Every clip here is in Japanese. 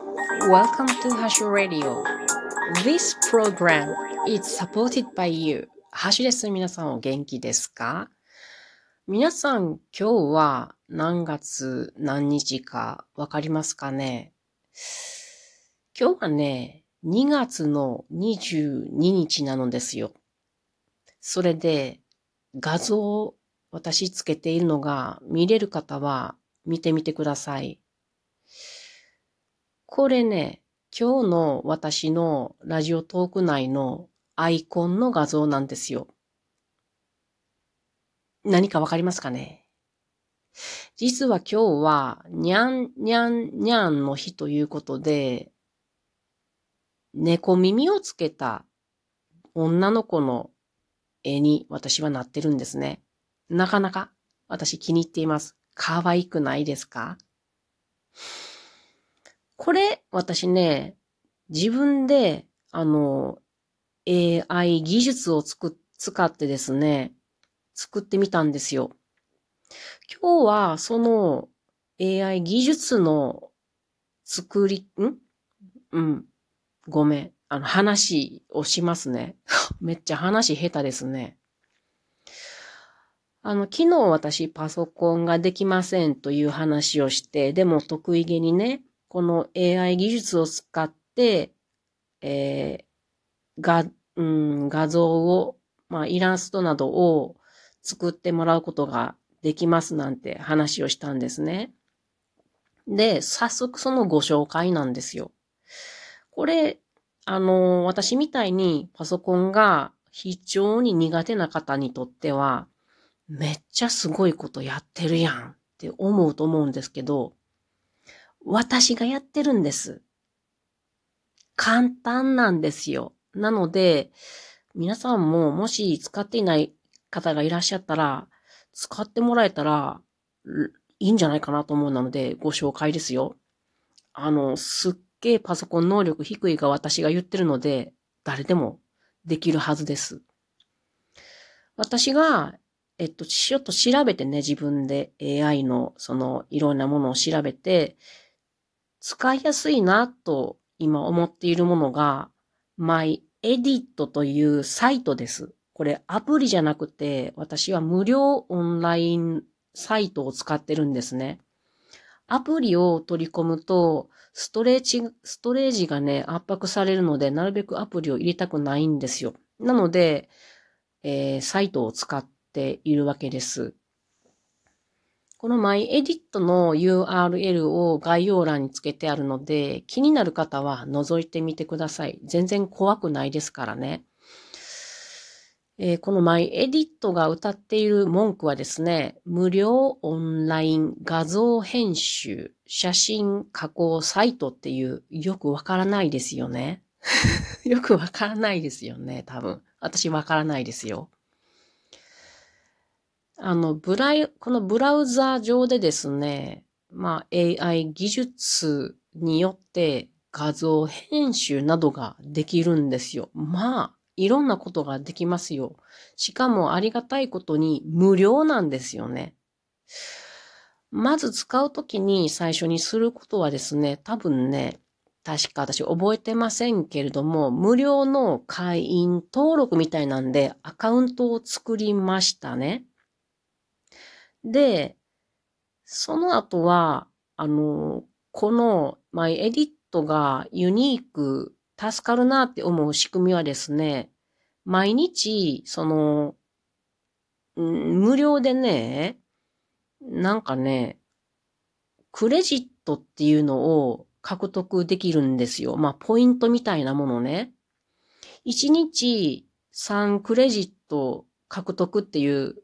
Welcome to Hashu Radio. This program is supported by you. ハッシュです。皆さんお元気ですか皆さん今日は何月何日かわかりますかね今日はね、2月の22日なのですよ。それで画像を私つけているのが見れる方は見てみてください。これね、今日の私のラジオトーク内のアイコンの画像なんですよ。何かわかりますかね？実は今日は、にゃんにゃんにゃんの日ということで、猫耳をつけた女の子の絵に私はなってるんですね。なかなか私気に入っています。可愛くないですか？これ、私ね、自分で、あの、AI 技術をつく、使ってですね、作ってみたんですよ。今日は、その AI 技術の作り、ん？うん。ごめん。あの、話をしますね。めっちゃ話下手ですね。あの、昨日私パソコンができませんという話をして、でも得意げにね、この AI 技術を使って、えー、が、うん、画像を、まあ、イラストなどを作ってもらうことができますなんて話をしたんですね。で、早速そのご紹介なんですよ。これ、あの、私みたいにパソコンが非常に苦手な方にとっては、めっちゃすごいことやってるやんって思うと思うんですけど、私がやってるんです。簡単なんですよ。なので、皆さんももし使っていない方がいらっしゃったら、使ってもらえたらいいんじゃないかなと思うので、ご紹介ですよ。あの、すっげえパソコン能力低いが私が言ってるので、誰でもできるはずです。私が、えっと、ちょっと調べてね、自分で AI のそのいろんなものを調べて、使いやすいなと今思っているものが MyEdit というサイトです。これアプリじゃなくて私は無料オンラインサイトを使ってるんですね。アプリを取り込むとストレージ、ストレージがね圧迫されるのでなるべくアプリを入れたくないんですよ。なので、えー、サイトを使っているわけです。この MyEdit の URL を概要欄につけてあるので、気になる方は覗いてみてください。全然怖くないですからね。えー、この MyEdit が歌っている文句はですね、無料オンライン画像編集、写真加工サイトっていうよくわからないですよね。よくわからないですよね、多分。私わからないですよ。あの、ブライ、このブラウザー上でですね、まあ AI 技術によって画像編集などができるんですよ。まあ、いろんなことができますよ。しかもありがたいことに無料なんですよね。まず使うときに最初にすることはですね、多分ね、確か私覚えてませんけれども、無料の会員登録みたいなんでアカウントを作りましたね。で、その後は、あの、この、まあ、エディットがユニーク、助かるなって思う仕組みはですね、毎日、その、無料でね、なんかね、クレジットっていうのを獲得できるんですよ。まあ、ポイントみたいなものね。1日3クレジット獲得っていう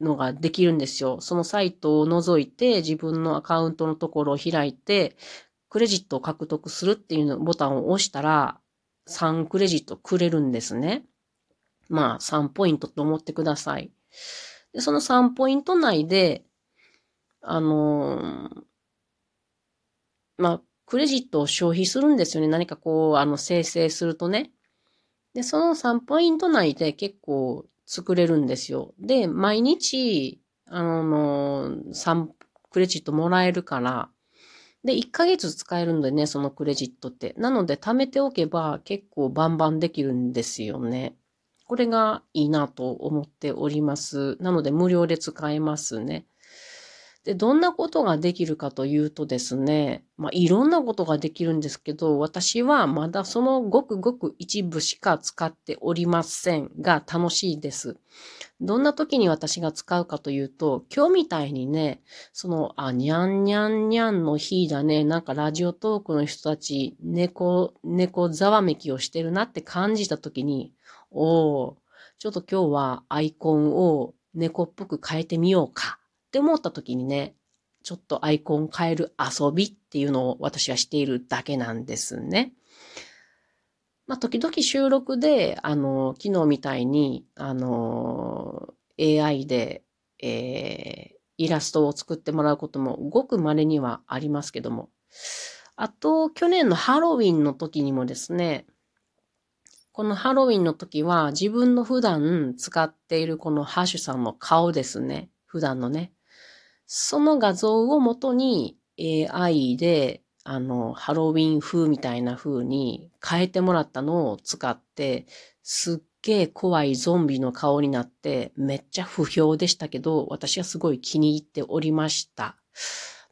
のができるんですよ。そのサイトを覗いて自分のアカウントのところを開いて、クレジットを獲得するっていうボタンを押したら、3クレジットくれるんですね。まあ、3ポイントと思ってください。で、その3ポイント内で、あのー、まあ、クレジットを消費するんですよね。何かこう、あの、生成するとね。で、その3ポイント内で結構作れるんですよ。で、毎日、あの、3クレジットもらえるから、で、1ヶ月使えるんでね、そのクレジットって。なので、貯めておけば結構バンバンできるんですよね。これがいいなと思っております。なので、無料で使えますね。で、どんなことができるかというとですね、まあ、いろんなことができるんですけど、私はまだそのごくごく一部しか使っておりませんが、楽しいです。どんな時に私が使うかというと、今日みたいにね、その、あ、にゃんにゃんにゃんの日だね、なんかラジオトークの人たち、猫、猫ざわめきをしてるなって感じた時に、おー、ちょっと今日はアイコンを猫っぽく変えてみようかって思った時にね、ちょっとアイコン変える遊びっていうのを私はしているだけなんですね。まあ、時々収録で、あの、昨日みたいに、あの、AI で、えー、イラストを作ってもらうこともごく稀にはありますけども。あと、去年のハロウィンの時にもですね、このハロウィンの時は自分の普段使っているこのハッシュさんの顔ですね。普段のね。その画像をもとに AI で、あの、ハロウィン風みたいな風に変えてもらったのを使って、すっげえ怖いゾンビの顔になって、めっちゃ不評でしたけど、私はすごい気に入っておりました。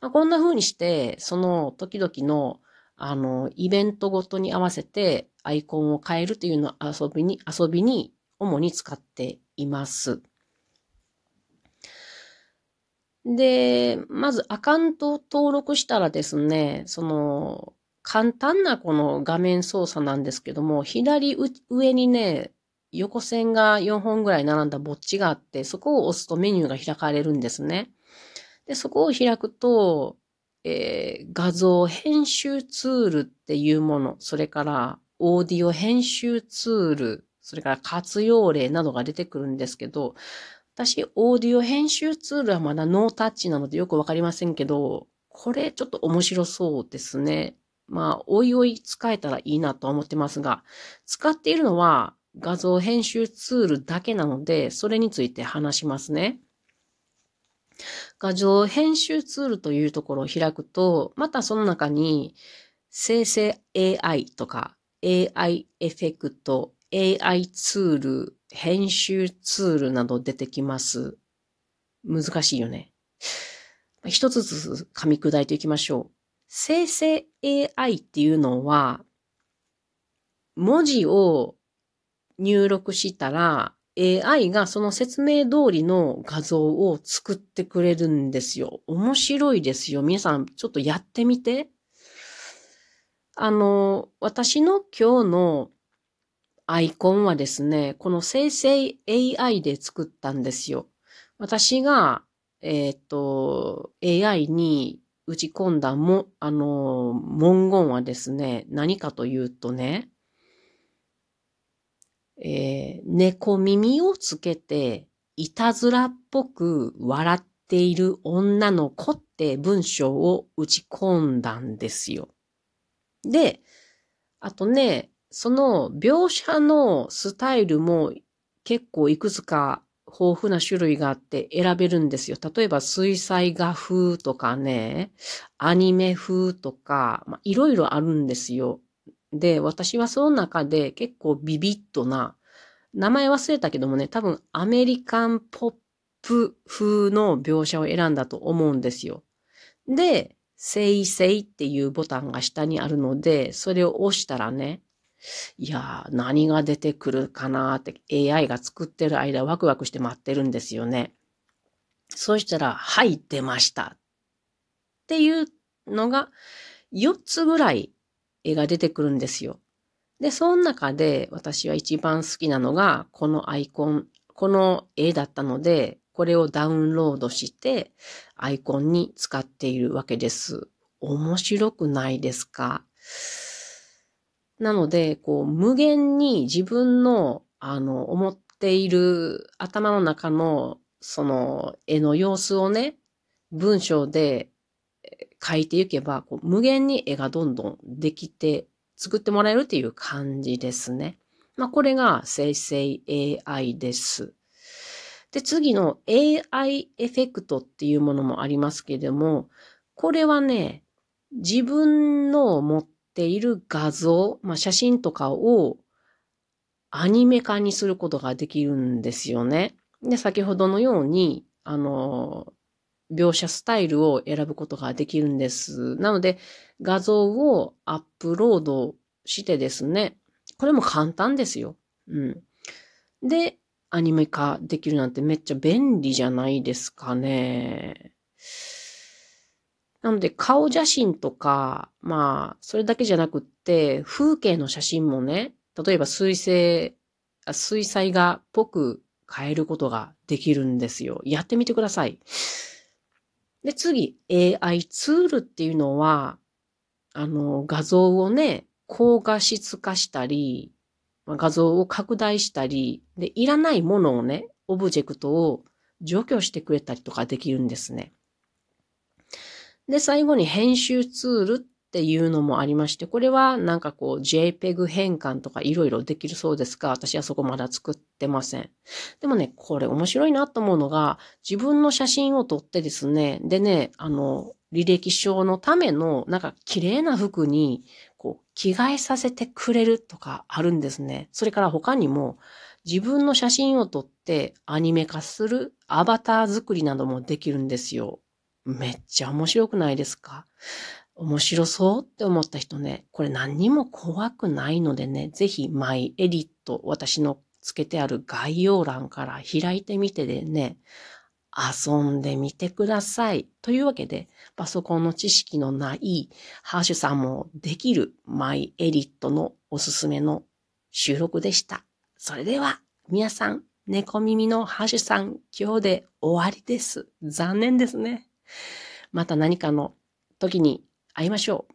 まあ、こんな風にして、その時々の、あの、イベントごとに合わせてアイコンを変えるというのを遊びに、遊びに主に使っています。で、まずアカウントを登録したらですね、その、簡単なこの画面操作なんですけども、左上にね、横線が4本ぐらい並んだボッチがあって、そこを押すとメニューが開かれるんですね。で、そこを開くと、えー、画像編集ツールっていうもの、それからオーディオ編集ツール、それから活用例などが出てくるんですけど、私、オーディオ編集ツールはまだノータッチなのでよくわかりませんけど、これちょっと面白そうですね。まあ、おいおい使えたらいいなと思ってますが、使っているのは画像編集ツールだけなので、それについて話しますね。画像編集ツールというところを開くと、またその中に生成 AI とか AI エフェクト、AI ツール、編集ツールなど出てきます。難しいよね。一つずつ噛み砕いていきましょう。生成 AI っていうのは、文字を入力したら AI がその説明通りの画像を作ってくれるんですよ。面白いですよ。皆さんちょっとやってみて。あの、私の今日のアイコンはですね、この生成 AI で作ったんですよ。私が、えっ、と、AI に打ち込んだも、あの、文言はですね、何かというとね、えー、猫耳をつけて、いたずらっぽく笑っている女の子って文章を打ち込んだんですよ。で、あとね、その描写のスタイルも結構いくつか豊富な種類があって選べるんですよ。例えば水彩画風とかね、アニメ風とか、まあ、いろいろあるんですよ。で、私はその中で結構ビビッとな、名前忘れたけどもね、多分アメリカンポップ風の描写を選んだと思うんですよ。で、生成っていうボタンが下にあるので、それを押したらね、いやー、何が出てくるかなーって AI が作ってる間ワクワクして待ってるんですよね。そうしたら、はい、出ました。っていうのが4つぐらい絵が出てくるんですよ。で、その中で私は一番好きなのがこのアイコン、この絵だったので、これをダウンロードしてアイコンに使っているわけです。面白くないですか？なので、こう、無限に自分の、あの、思っている頭の中の、その、絵の様子をね、文章で書いていけば、こう無限に絵がどんどんできて、作ってもらえるっていう感じですね。まあ、これが生成 AI です。で、次の AI エフェクトっていうものもありますけれども、これはね、自分の持っている画像、まあ、写真とかをアニメ化にすることができるんですよね。で、先ほどのように、あの、描写スタイルを選ぶことができるんです。なので、画像をアップロードしてですね、これも簡単ですよ。うん。で、アニメ化できるなんてめっちゃ便利じゃないですかね。なので、顔写真とか、まあ、それだけじゃなくって、風景の写真もね、例えば水星、水彩画っぽく変えることができるんですよ。やってみてください。で、次、AI ツールっていうのは、あの、画像をね、高画質化したり、画像を拡大したり、で、いらないものをね、オブジェクトを除去してくれたりとかできるんですね。で、最後に編集ツールっていうのもありまして、これはなんかこう JPEG 変換とかいろいろできるそうですが、私はそこまだ作ってません。でもね、これ面白いなと思うのが、自分の写真を撮ってですね、でね、あの、履歴書のためのなんか綺麗な服にこう着替えさせてくれるとかあるんですね。それから他にも自分の写真を撮ってアニメ化するアバター作りなどもできるんですよ。めっちゃ面白くないですか？面白そうって思った人ね、これ何にも怖くないのでね、ぜひマイエディット、私のつけてある概要欄から開いてみてでね、遊んでみてください。というわけで、パソコンの知識のないハーシュさんもできるマイエディットのおすすめの収録でした。それでは、皆さん、猫耳のハーシュさん、今日で終わりです。残念ですね。また何かの時に会いましょう。